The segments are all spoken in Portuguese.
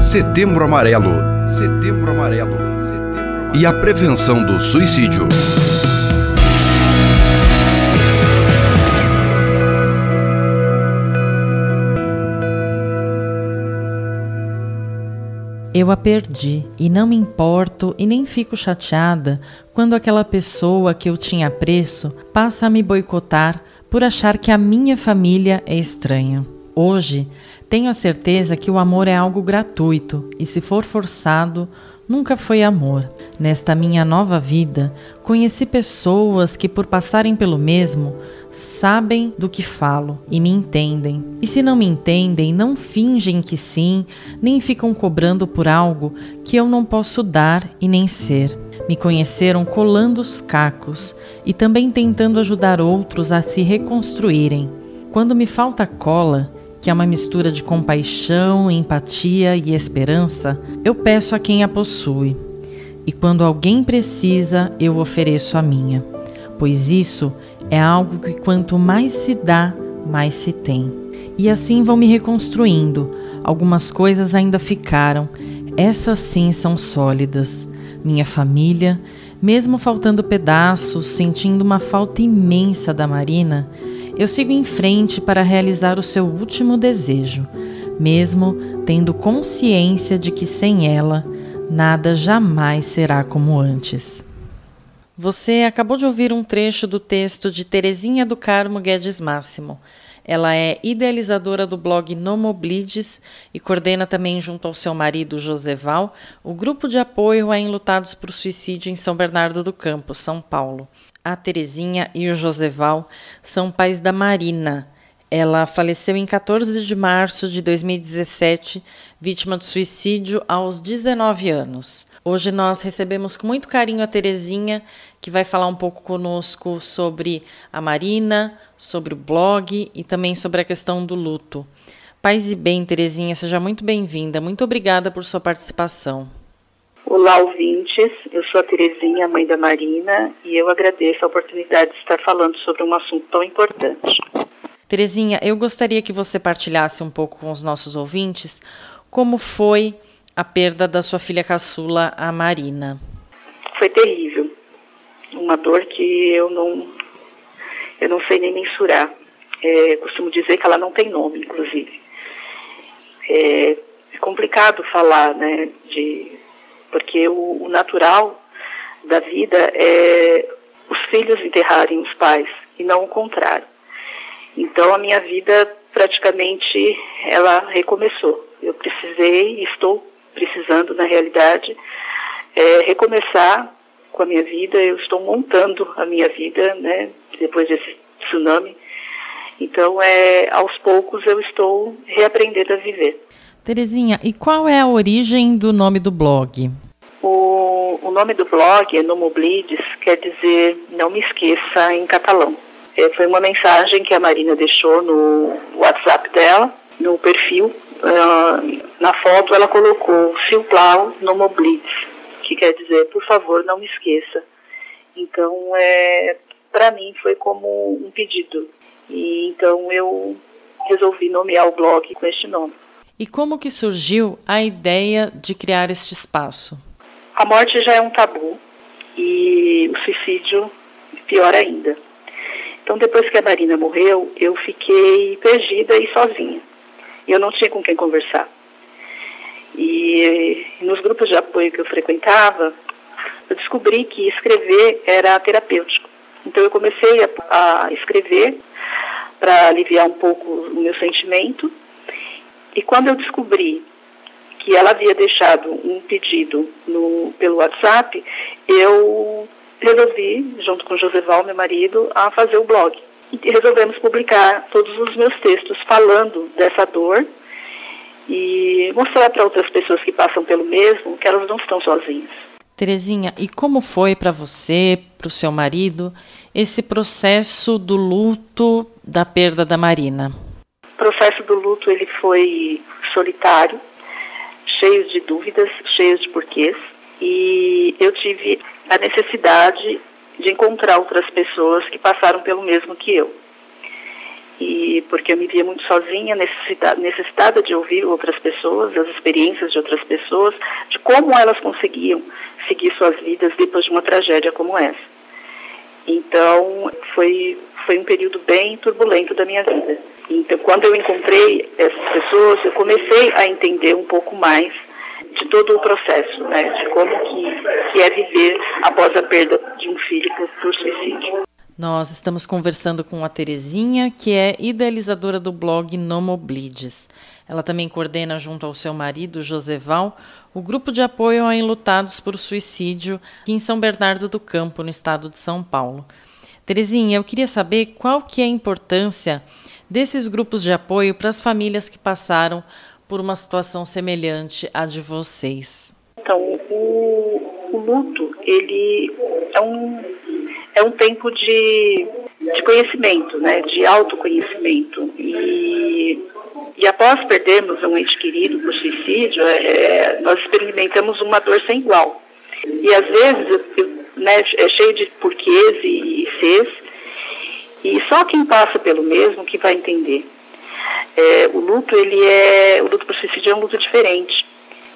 Setembro Amarelo. Setembro Amarelo. Setembro Amarelo. E a prevenção do suicídio. Eu a perdi e não me importo e nem fico chateada quando aquela pessoa que eu tinha apreço passa a me boicotar por achar que a minha família é estranha. Hoje, tenho a certeza que o amor é algo gratuito e, se for forçado, nunca foi amor. Nesta minha nova vida, conheci pessoas que, por passarem pelo mesmo, sabem do que falo e me entendem. E se não me entendem, não fingem que sim, nem ficam cobrando por algo que eu não posso dar e nem ser. Me conheceram colando os cacos e também tentando ajudar outros a se reconstruírem. Quando me falta cola, que é uma mistura de compaixão, empatia e esperança, eu peço a quem a possui. E quando alguém precisa, eu ofereço a minha, pois isso é algo que quanto mais se dá, mais se tem. E assim vão me reconstruindo. Algumas coisas ainda ficaram, essas sim são sólidas. Minha família, mesmo faltando pedaços, sentindo uma falta imensa da Marina, eu sigo em frente para realizar o seu último desejo, mesmo tendo consciência de que sem ela, nada jamais será como antes. Você acabou de ouvir um trecho do texto de Terezinha do Carmo Guedes Máximo. Ela é idealizadora do blog Nomoblides e coordena também, junto ao seu marido Joseval, o grupo de apoio a enlutados por suicídio em São Bernardo do Campo, São Paulo. A Terezinha e o Joseval são pais da Marina. Ela faleceu em 14 de março de 2017, vítima de suicídio aos 19 anos. Hoje nós recebemos com muito carinho a Terezinha, que vai falar um pouco conosco sobre a Marina, sobre o blog e também sobre a questão do luto. Paz e bem, Terezinha, seja muito bem-vinda. Muito obrigada por sua participação. Olá, ouvintes. Eu sou a Terezinha, mãe da Marina, e eu agradeço a oportunidade de estar falando sobre um assunto tão importante. Terezinha, eu gostaria que você partilhasse um pouco com os nossos ouvintes como foi a perda da sua filha caçula, a Marina. Foi terrível. Uma dor que eu não, eu não sei nem mensurar. É, costumo dizer que ela não tem nome, inclusive. É, é complicado falar, né, de, porque o, o natural da vida é os filhos enterrarem os pais e não o contrário. Então a minha vida praticamente ela recomeçou. Eu precisei, estou precisando, na realidade, é, recomeçar com a minha vida. Eu estou montando a minha vida, né, depois desse tsunami. Então, é, aos poucos, eu estou reaprendendo a viver. Terezinha, e qual é a origem do nome do blog? O, o nome do blog é Nomoblides, quer dizer não me esqueça em catalão. É, foi uma mensagem que a Marina deixou no WhatsApp dela, no perfil, uh, na foto ela colocou Silplau no Moblitz, que quer dizer, por favor, não me esqueça. Então, é, para mim foi como um pedido. E então eu resolvi nomear o blog com este nome. E como que surgiu a ideia de criar este espaço? A morte já é um tabu e o suicídio pior ainda. Então depois que a Marina morreu, eu fiquei perdida e sozinha eu não tinha com quem conversar. E nos grupos de apoio que eu frequentava, eu descobri que escrever era terapêutico. Então eu comecei a, a escrever para aliviar um pouco o meu sentimento. E quando eu descobri que ela havia deixado um pedido no, pelo WhatsApp, eu resolvi, junto com Joseval, meu marido, a fazer o blog e resolvemos publicar todos os meus textos falando dessa dor e mostrar para outras pessoas que passam pelo mesmo que elas não estão sozinhas. Terezinha, e como foi para você, para o seu marido, esse processo do luto da perda da Marina? O processo do luto ele foi solitário, cheio de dúvidas, cheio de porquês, e eu tive a necessidade de encontrar outras pessoas que passaram pelo mesmo que eu. E porque eu me via muito sozinha, necessitada, necessitada de ouvir outras pessoas, as experiências de outras pessoas, de como elas conseguiam seguir suas vidas depois de uma tragédia como essa. Então, foi, foi um período bem turbulento da minha vida. Então, quando eu encontrei essas pessoas, eu comecei a entender um pouco mais de todo o processo, né, de como que, que é viver após a perda de um filho por, por suicídio. Nós estamos conversando com a Terezinha, que é idealizadora do blog Nomoblides. Ela também coordena, junto ao seu marido, Joseval, o grupo de apoio a enlutados por suicídio aqui em São Bernardo do Campo, no estado de São Paulo. Terezinha, eu queria saber qual que é a importância desses grupos de apoio para as famílias que passaram por uma situação semelhante à de vocês. Então, o, o luto, ele é um é um tempo de, de conhecimento, né, de autoconhecimento. E, e após perdermos um ente querido por suicídio, é, é nós experimentamos uma dor sem igual. E às vezes né, é cheio de porquês e, e sês, e só quem passa pelo mesmo que vai entender. É, o luto, ele é, o luto por suicídio é um luto diferente.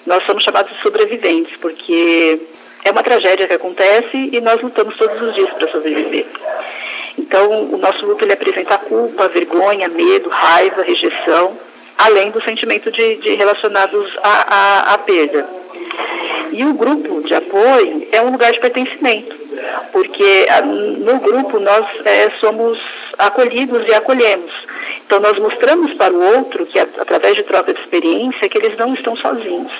Nós somos chamados de sobreviventes, porque é uma tragédia que acontece e nós lutamos todos os dias para sobreviver. Então, o nosso luto ele apresenta culpa, vergonha, medo, raiva, rejeição, além do sentimento de, de relacionados à, à, à perda. E o grupo de apoio é um lugar de pertencimento, porque no grupo nós é, somos acolhidos e acolhemos. Então nós mostramos para o outro que através de troca de experiência que eles não estão sozinhos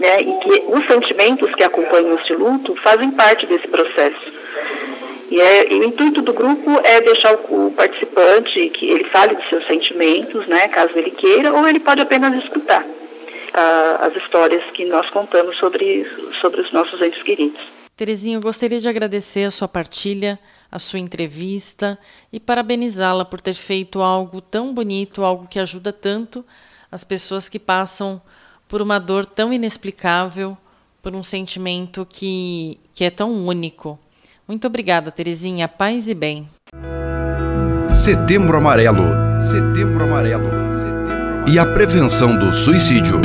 né, e que os sentimentos que acompanham este luto fazem parte desse processo. E, é, e, o intuito do grupo é deixar o, o, participante que ele fale dos seus sentimentos, né, caso ele queira, ou ele pode apenas escutar uh, as histórias que nós contamos sobre, sobre os nossos entes queridos. Terezinha, eu gostaria de agradecer a sua partilha, a sua entrevista e parabenizá-la por ter feito algo tão bonito, algo que ajuda tanto as pessoas que passam por uma dor tão inexplicável, por um sentimento que, que é tão único. Muito obrigada, Terezinha. Paz e bem. Setembro Amarelo. Setembro Amarelo. E a prevenção do suicídio.